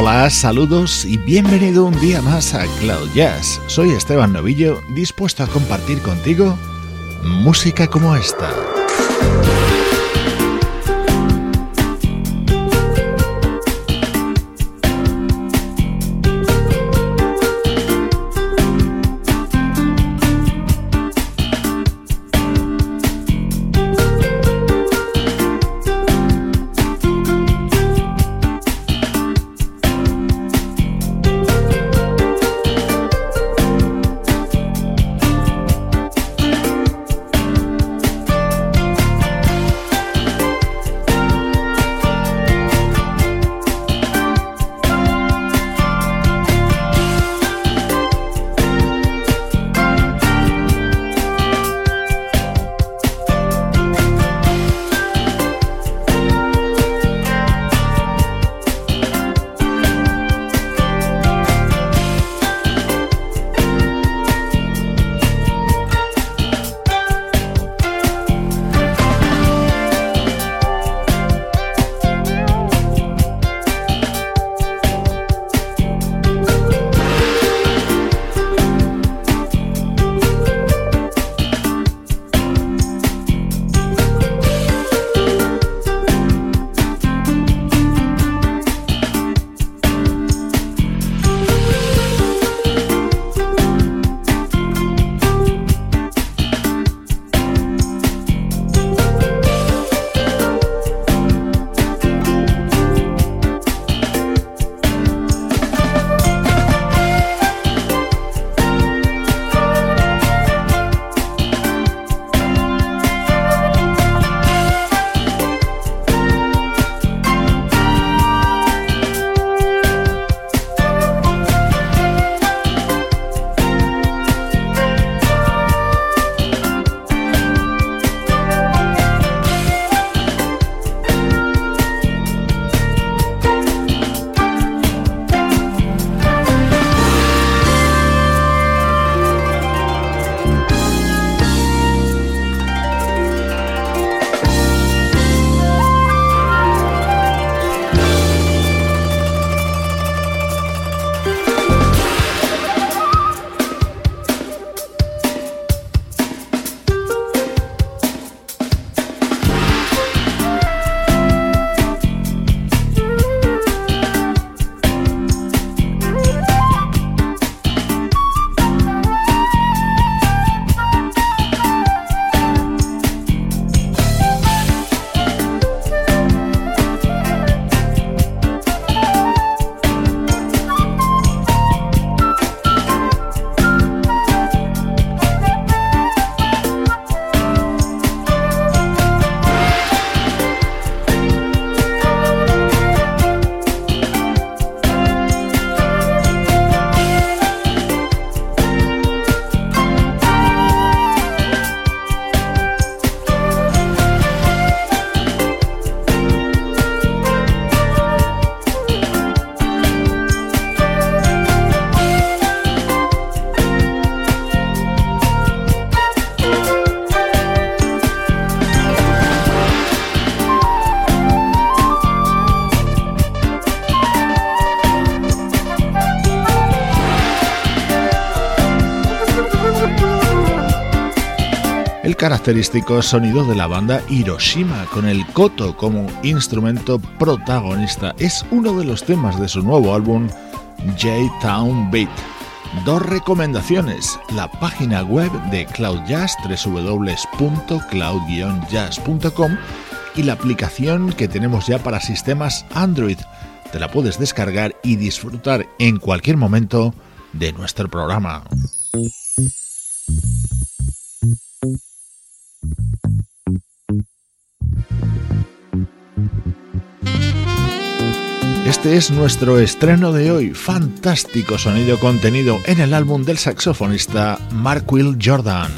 Hola, saludos y bienvenido un día más a Cloud Jazz. Soy Esteban Novillo, dispuesto a compartir contigo música como esta. Característico sonido de la banda Hiroshima, con el koto como instrumento protagonista. Es uno de los temas de su nuevo álbum, J-Town Beat. dos recomendaciones, la página web de Cloud Jazz, www.cloud-jazz.com y la aplicación que tenemos ya para sistemas Android. Te la puedes descargar y disfrutar en cualquier momento de nuestro programa. Este es nuestro estreno de hoy, fantástico sonido contenido en el álbum del saxofonista Mark Will Jordan.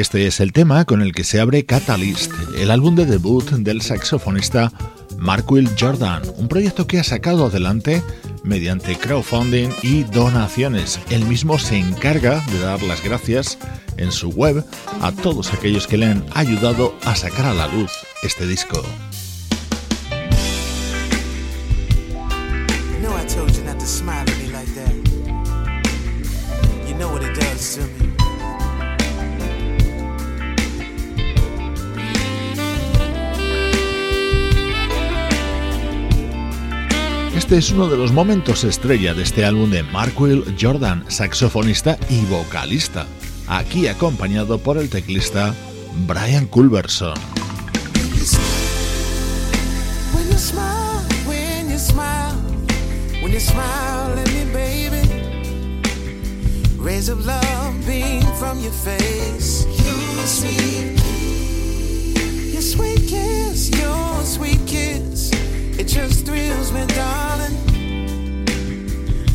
Este es el tema con el que se abre Catalyst, el álbum de debut del saxofonista Mark Will Jordan, un proyecto que ha sacado adelante mediante crowdfunding y donaciones. Él mismo se encarga de dar las gracias en su web a todos aquellos que le han ayudado a sacar a la luz este disco. Este es uno de los momentos estrella de este álbum de Mark Will Jordan, saxofonista y vocalista, aquí acompañado por el teclista Brian Culberson. It just thrills me, darling.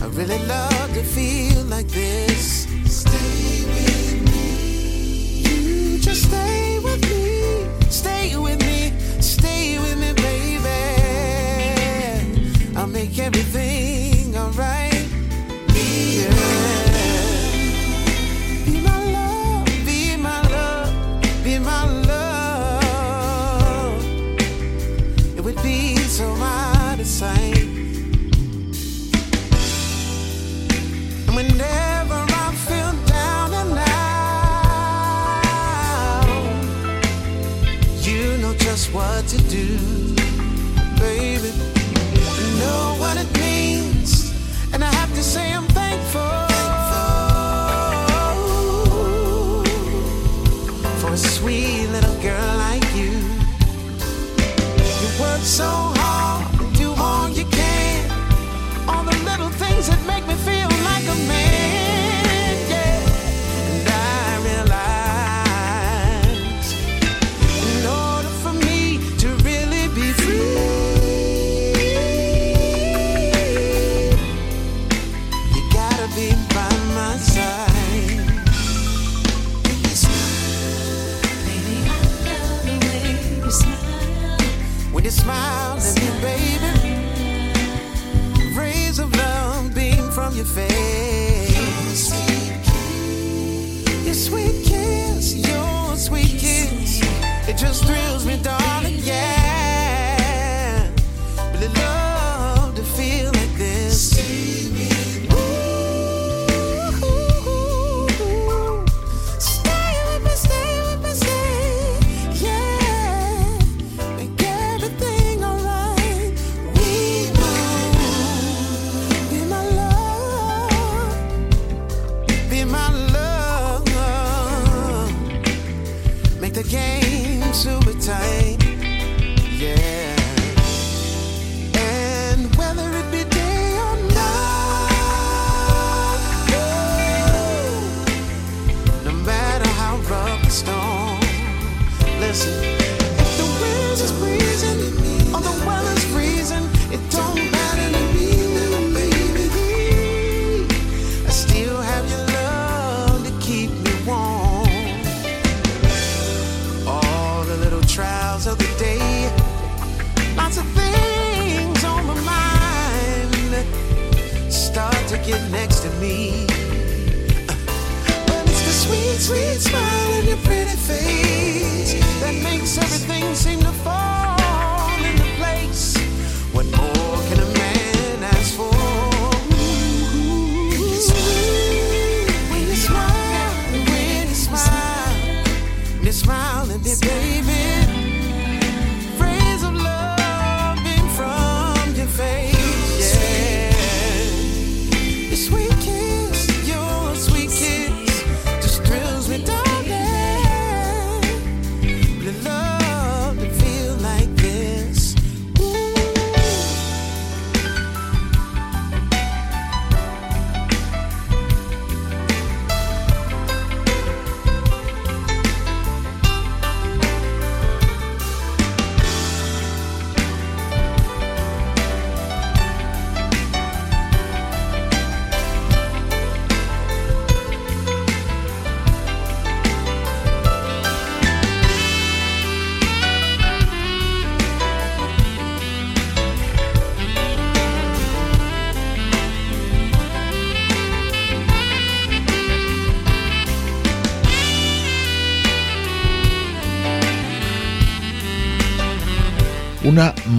I really love to feel like this. Stay with me. You just stay with me. Stay with me. Stay with me, baby. I'll make everything alright. never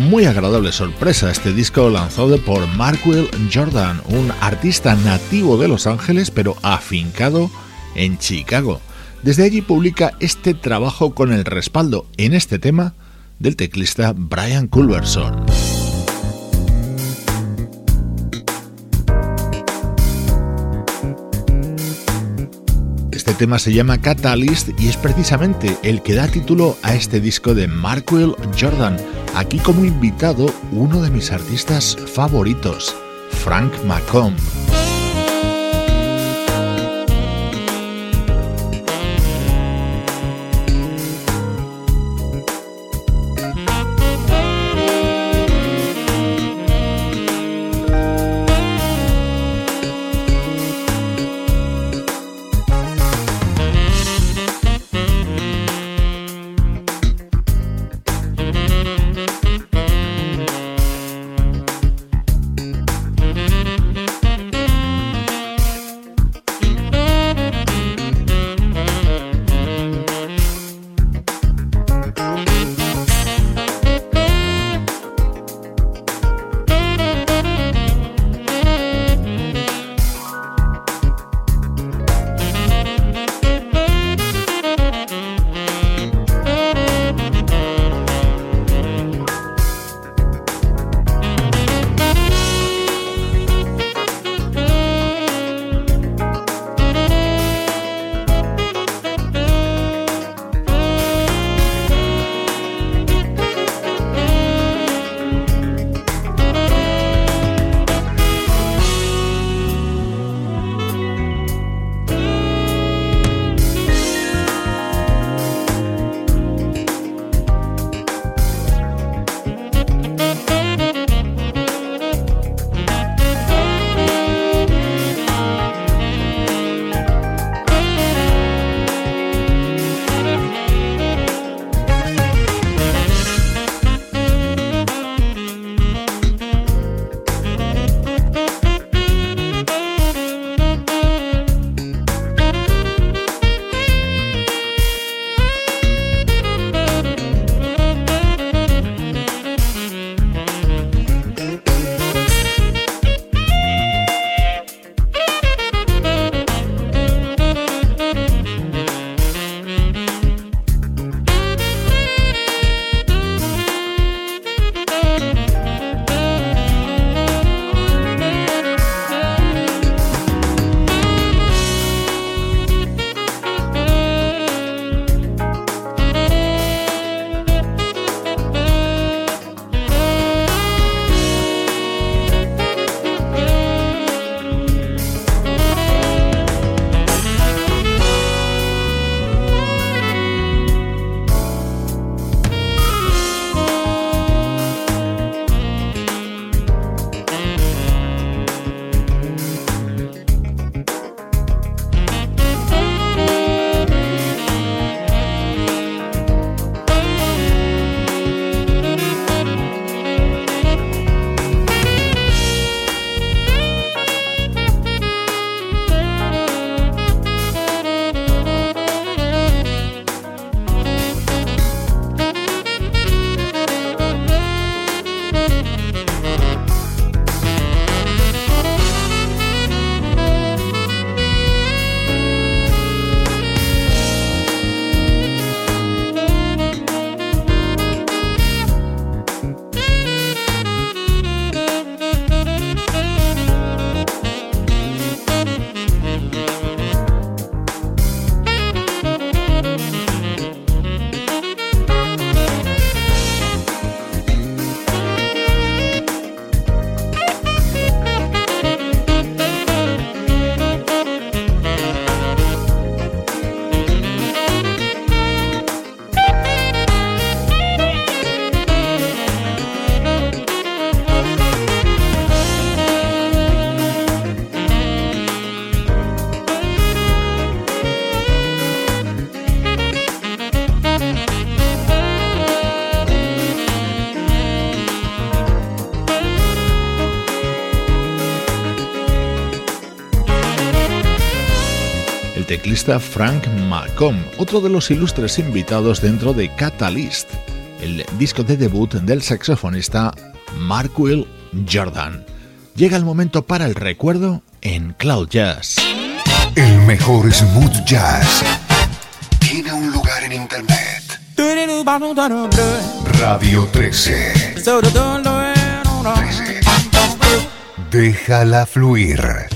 muy agradable sorpresa. Este disco lanzado por Mark Will Jordan, un artista nativo de Los Ángeles pero afincado en Chicago. Desde allí publica este trabajo con el respaldo en este tema del teclista Brian Culverson. Este tema se llama Catalyst y es precisamente el que da título a este disco de Mark Will Jordan Aquí como invitado uno de mis artistas favoritos, Frank McComb. Frank Malcolm, otro de los ilustres invitados dentro de Catalyst, el disco de debut del saxofonista Markwell Jordan. Llega el momento para el recuerdo en Cloud Jazz. El mejor smooth jazz tiene un lugar en internet. Radio 13. 13. Déjala fluir.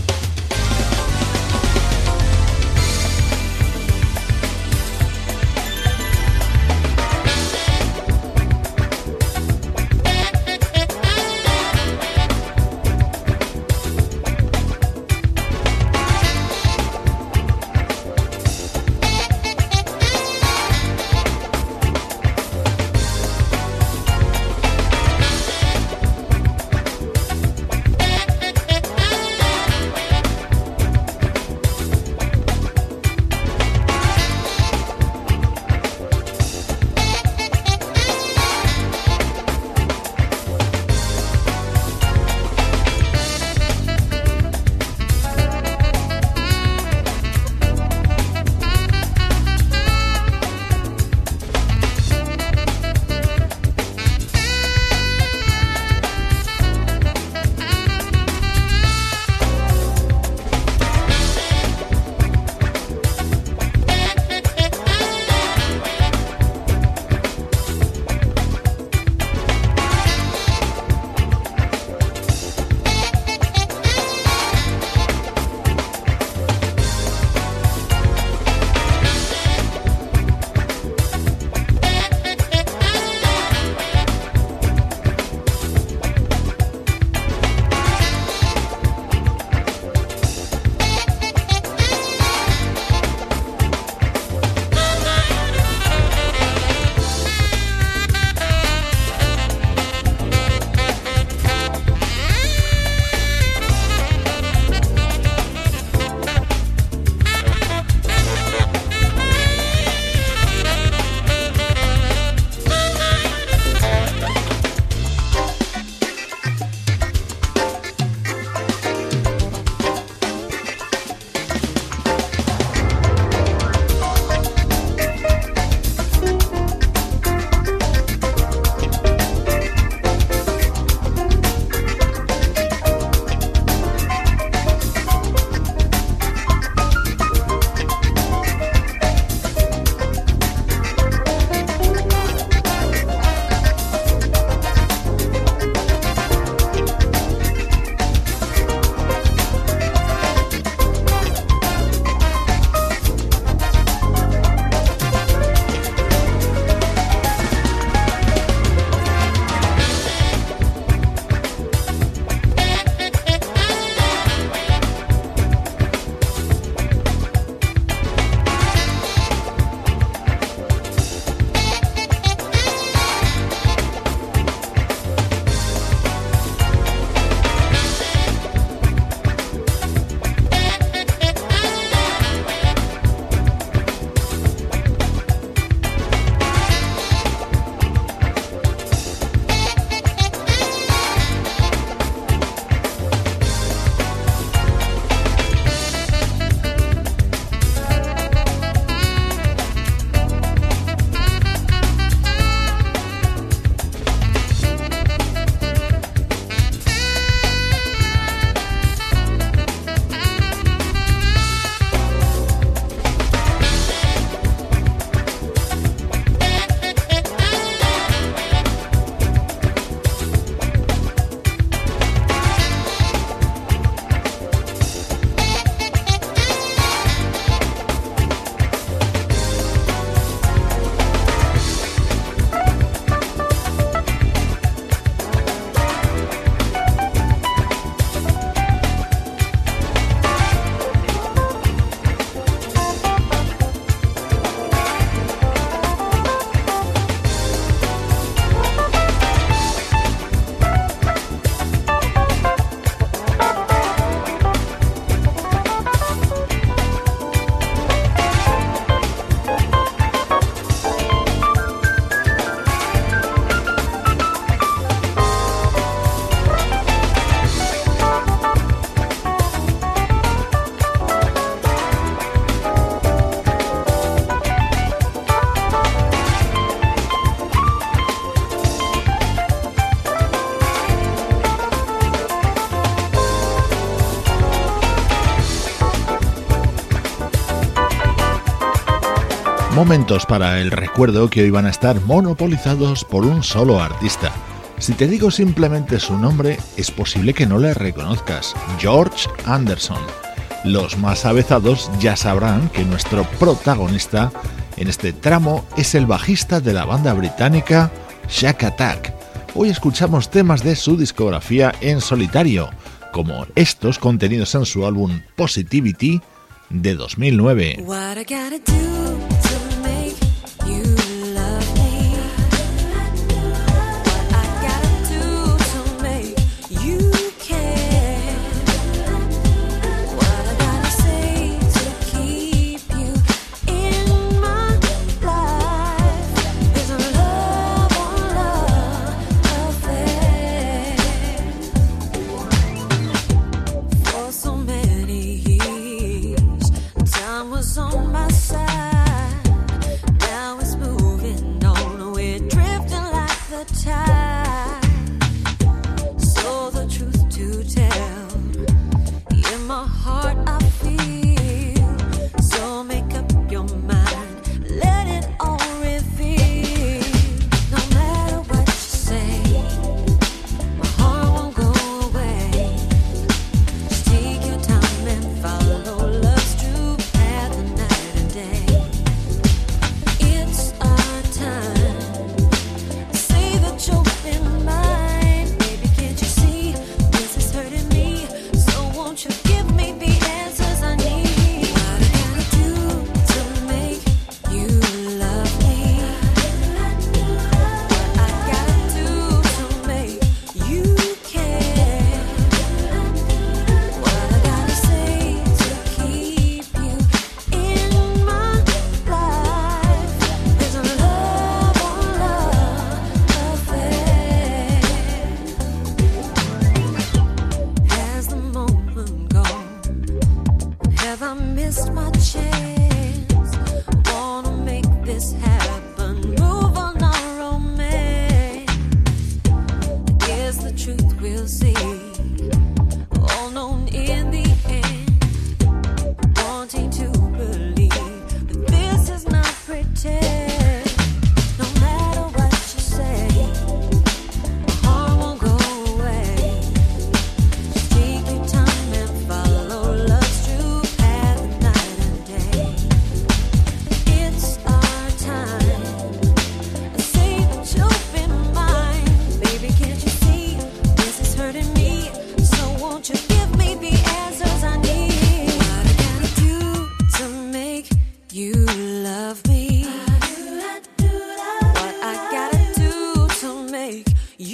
Para el recuerdo que hoy van a estar monopolizados por un solo artista. Si te digo simplemente su nombre, es posible que no le reconozcas, George Anderson. Los más avezados ya sabrán que nuestro protagonista en este tramo es el bajista de la banda británica Shack Attack. Hoy escuchamos temas de su discografía en solitario, como estos contenidos en su álbum Positivity de 2009. What I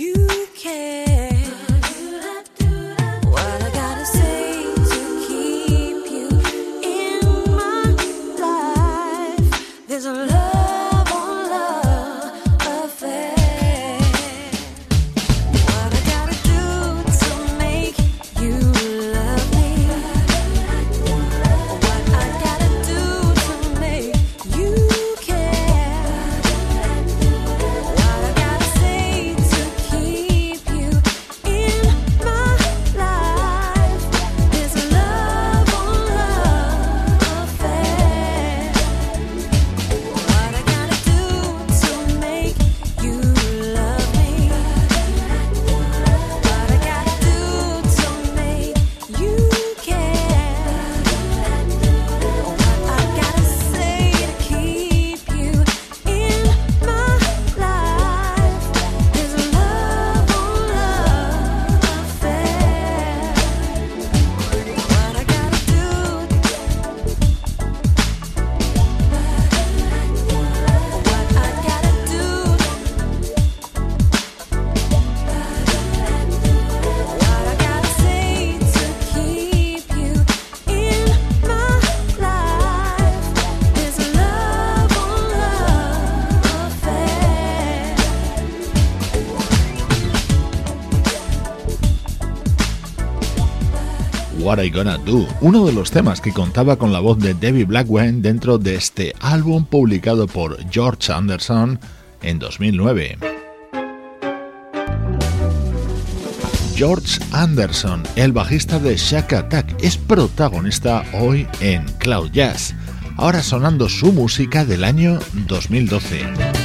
you care. Gonna Do, uno de los temas que contaba con la voz de Debbie Blackwell dentro de este álbum publicado por George Anderson en 2009. George Anderson, el bajista de Shack Attack, es protagonista hoy en Cloud Jazz. ahora sonando su música del año 2012.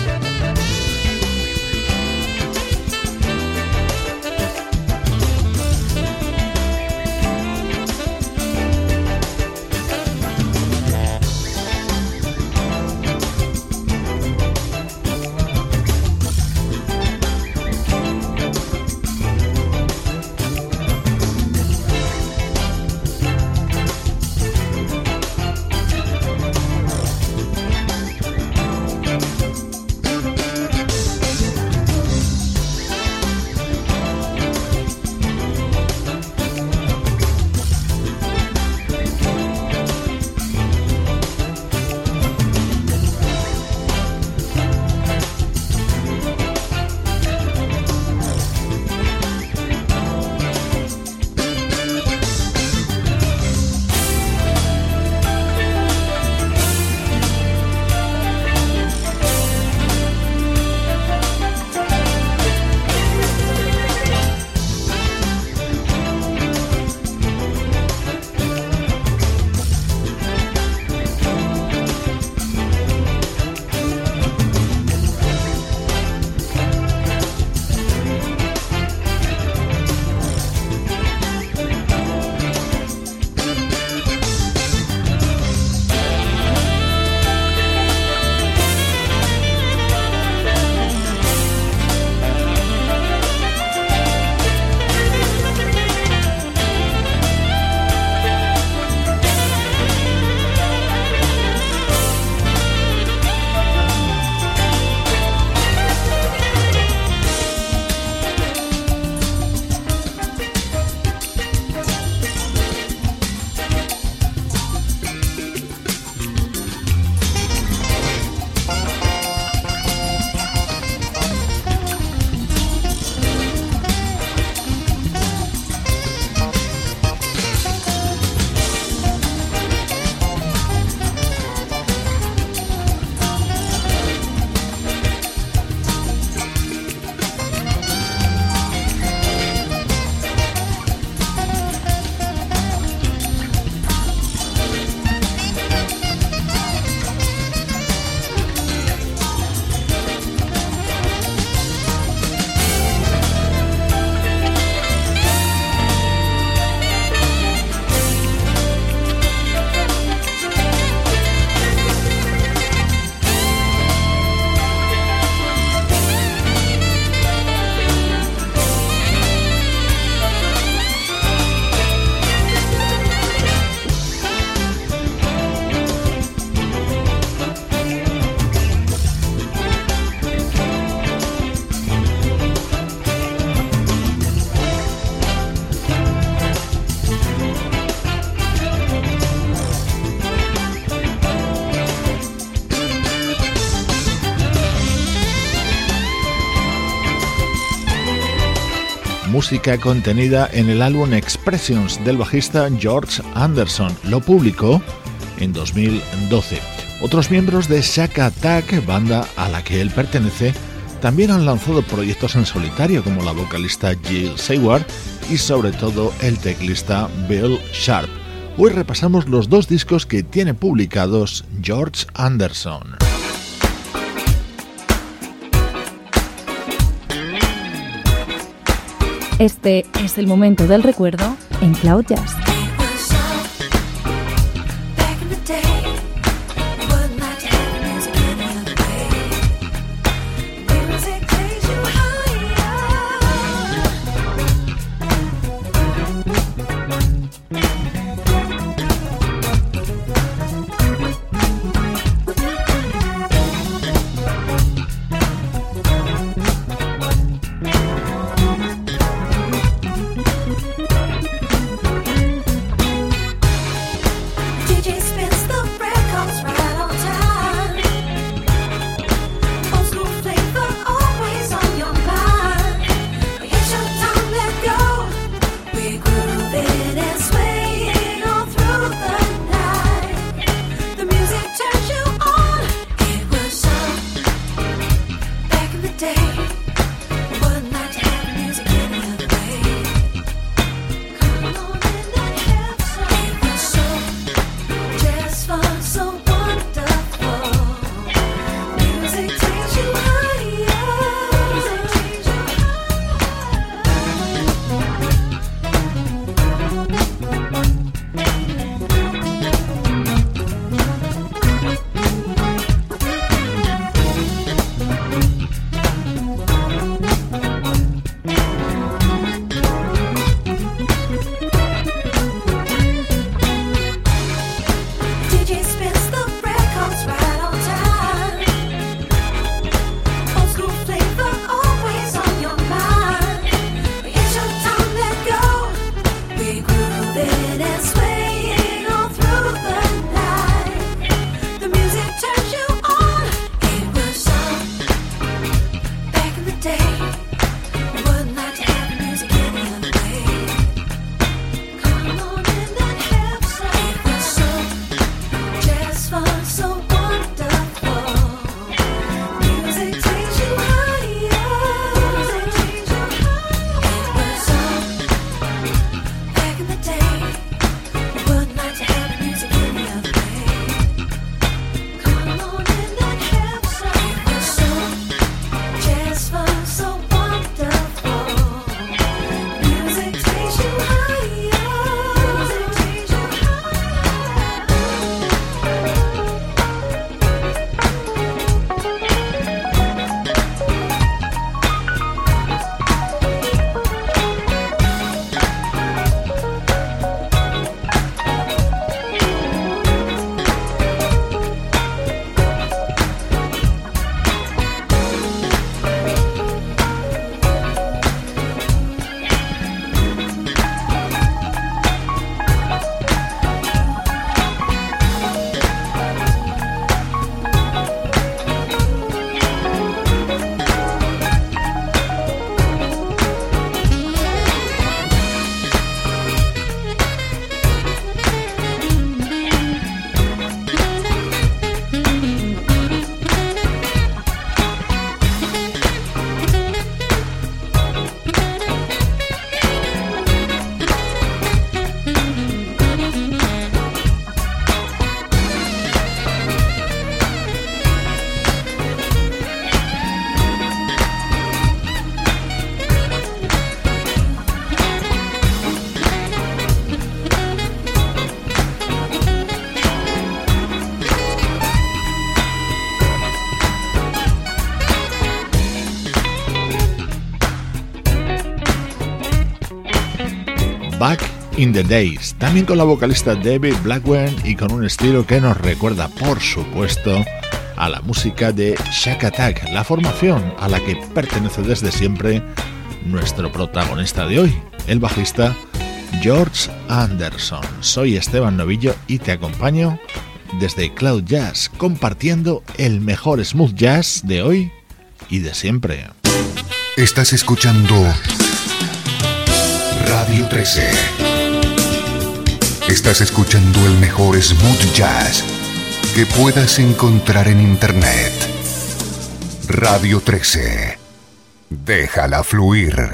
Contenida en el álbum Expressions del bajista George Anderson. Lo publicó en 2012. Otros miembros de Shaka Attack, banda a la que él pertenece, también han lanzado proyectos en solitario como la vocalista Jill Seward y sobre todo el teclista Bill Sharp. Hoy repasamos los dos discos que tiene publicados George Anderson. Este es el momento del recuerdo en Cloud. In the Days, también con la vocalista David Blackwell y con un estilo que nos recuerda, por supuesto, a la música de Shack Attack, la formación a la que pertenece desde siempre nuestro protagonista de hoy, el bajista George Anderson. Soy Esteban Novillo y te acompaño desde Cloud Jazz, compartiendo el mejor smooth jazz de hoy y de siempre. Estás escuchando Radio 13. Estás escuchando el mejor smooth jazz que puedas encontrar en Internet. Radio 13. Déjala fluir.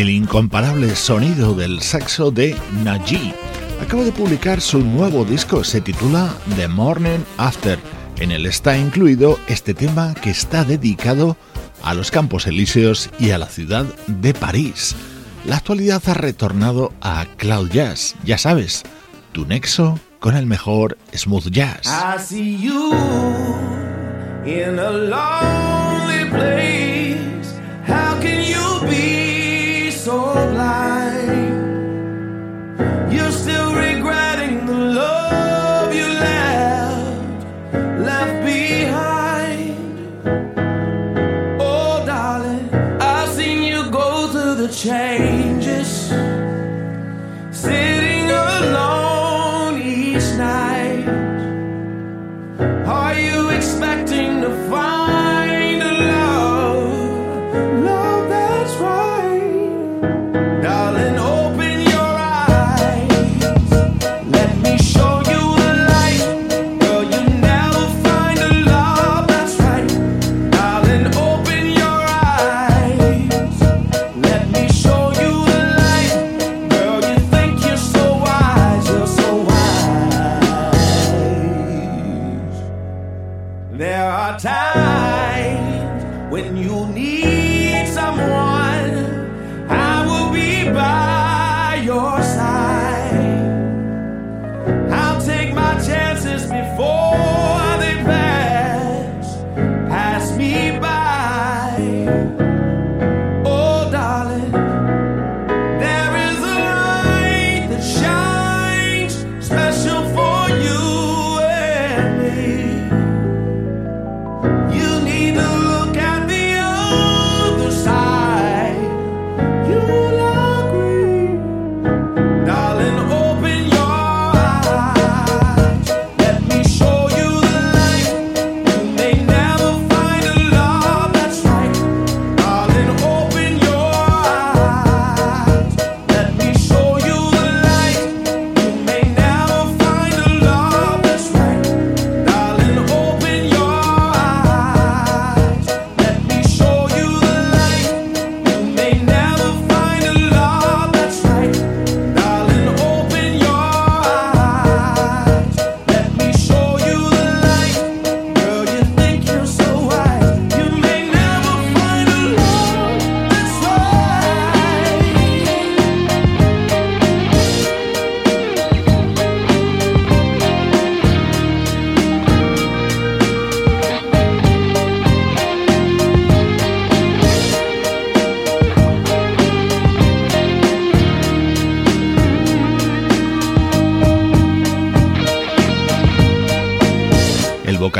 El incomparable sonido del saxo de Naji. Acaba de publicar su nuevo disco, se titula The Morning After. En él está incluido este tema que está dedicado a los Campos Elíseos y a la ciudad de París. La actualidad ha retornado a Cloud Jazz, ya sabes, tu nexo con el mejor smooth jazz.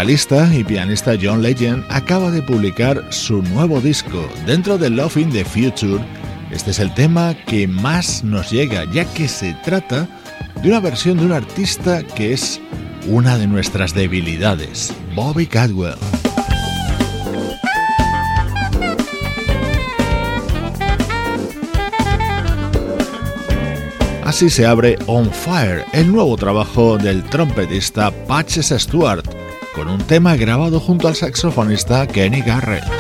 Vocalista y pianista John Legend acaba de publicar su nuevo disco. Dentro de Love in the Future, este es el tema que más nos llega, ya que se trata de una versión de un artista que es una de nuestras debilidades, Bobby Cadwell. Así se abre On Fire, el nuevo trabajo del trompetista Patches Stewart con un tema grabado junto al saxofonista Kenny Garrett.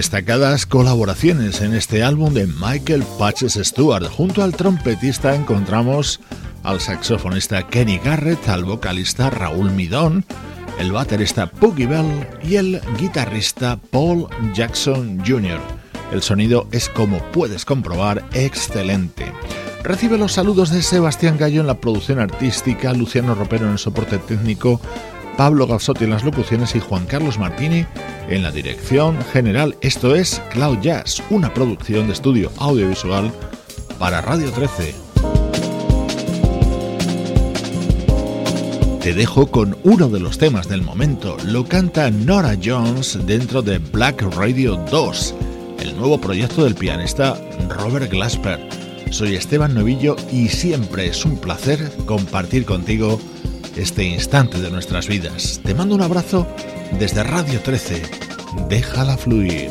Destacadas colaboraciones en este álbum de Michael Patches Stewart. Junto al trompetista encontramos al saxofonista Kenny Garrett, al vocalista Raúl Midón, el baterista Poogie Bell y el guitarrista Paul Jackson Jr. El sonido es, como puedes comprobar, excelente. Recibe los saludos de Sebastián Gallo en la producción artística, Luciano Ropero en el soporte técnico, Pablo Gazzotti en las locuciones y Juan Carlos Martini en la dirección general. Esto es Cloud Jazz, una producción de estudio audiovisual para Radio 13. Te dejo con uno de los temas del momento. Lo canta Nora Jones dentro de Black Radio 2, el nuevo proyecto del pianista Robert Glasper. Soy Esteban Novillo y siempre es un placer compartir contigo este instante de nuestras vidas. Te mando un abrazo desde Radio 13. Déjala fluir.